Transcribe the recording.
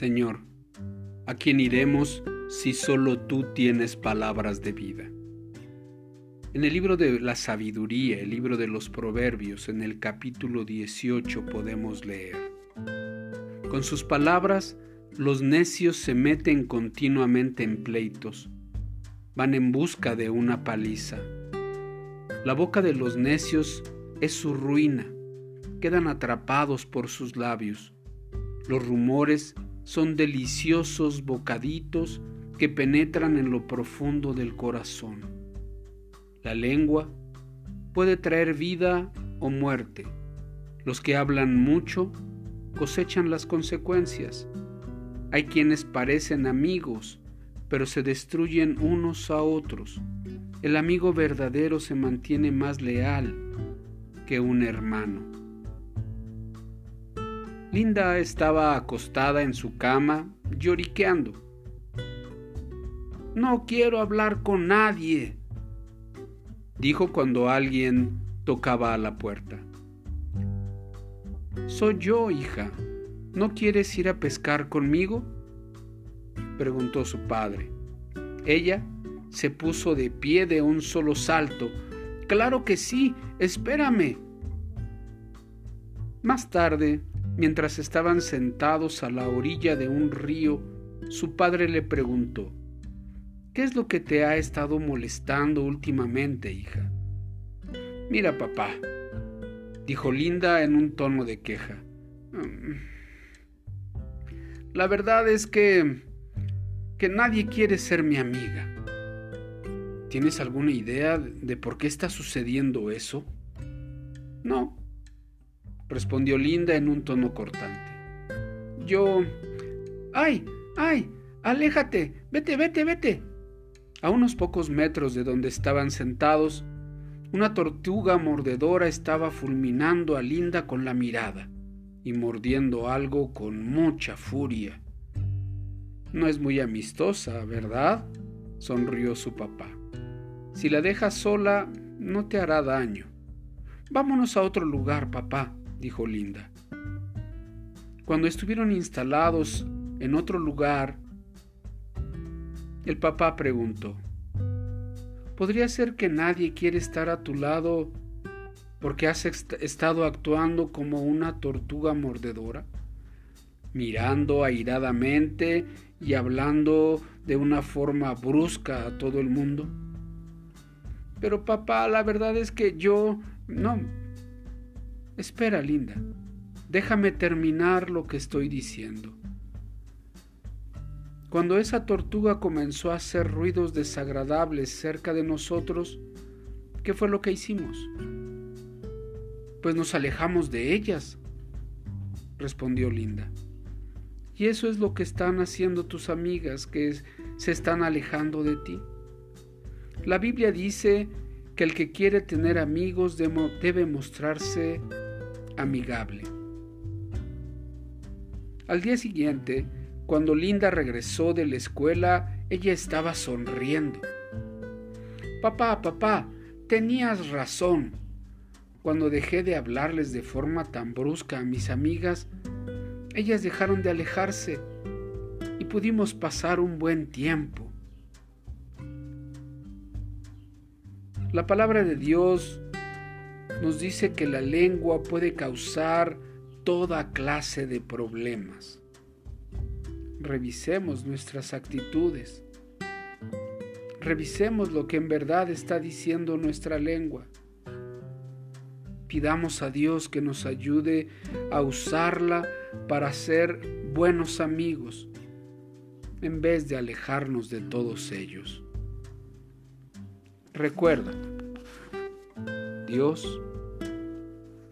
Señor, ¿a quién iremos si solo tú tienes palabras de vida? En el libro de la sabiduría, el libro de los proverbios, en el capítulo 18 podemos leer, Con sus palabras los necios se meten continuamente en pleitos, van en busca de una paliza. La boca de los necios es su ruina, quedan atrapados por sus labios. Los rumores son deliciosos bocaditos que penetran en lo profundo del corazón. La lengua puede traer vida o muerte. Los que hablan mucho cosechan las consecuencias. Hay quienes parecen amigos, pero se destruyen unos a otros. El amigo verdadero se mantiene más leal que un hermano. Linda estaba acostada en su cama, lloriqueando. No quiero hablar con nadie, dijo cuando alguien tocaba a la puerta. Soy yo, hija, ¿No quieres ir a pescar conmigo? preguntó su padre. Ella se puso de pie de un solo salto. Claro que sí, espérame. Más tarde, mientras estaban sentados a la orilla de un río, su padre le preguntó, ¿Qué es lo que te ha estado molestando últimamente, hija? Mira, papá, dijo Linda en un tono de queja. Mm, la verdad es que que nadie quiere ser mi amiga. ¿Tienes alguna idea de por qué está sucediendo eso? No, respondió Linda en un tono cortante. Yo... ¡Ay! ¡Ay! ¡Aléjate! ¡Vete, vete, vete! A unos pocos metros de donde estaban sentados, una tortuga mordedora estaba fulminando a Linda con la mirada y mordiendo algo con mucha furia. No es muy amistosa, ¿verdad? sonrió su papá. Si la dejas sola, no te hará daño. Vámonos a otro lugar, papá, dijo Linda. Cuando estuvieron instalados en otro lugar, el papá preguntó, ¿Podría ser que nadie quiere estar a tu lado porque has estado actuando como una tortuga mordedora, mirando airadamente y hablando de una forma brusca a todo el mundo. Pero papá, la verdad es que yo... No. Espera, Linda. Déjame terminar lo que estoy diciendo. Cuando esa tortuga comenzó a hacer ruidos desagradables cerca de nosotros, ¿qué fue lo que hicimos? pues nos alejamos de ellas, respondió Linda. Y eso es lo que están haciendo tus amigas, que se están alejando de ti. La Biblia dice que el que quiere tener amigos debe mostrarse amigable. Al día siguiente, cuando Linda regresó de la escuela, ella estaba sonriendo. Papá, papá, tenías razón, cuando dejé de hablarles de forma tan brusca a mis amigas, ellas dejaron de alejarse y pudimos pasar un buen tiempo. La palabra de Dios nos dice que la lengua puede causar toda clase de problemas. Revisemos nuestras actitudes. Revisemos lo que en verdad está diciendo nuestra lengua. Pidamos a Dios que nos ayude a usarla para ser buenos amigos en vez de alejarnos de todos ellos. Recuerda, Dios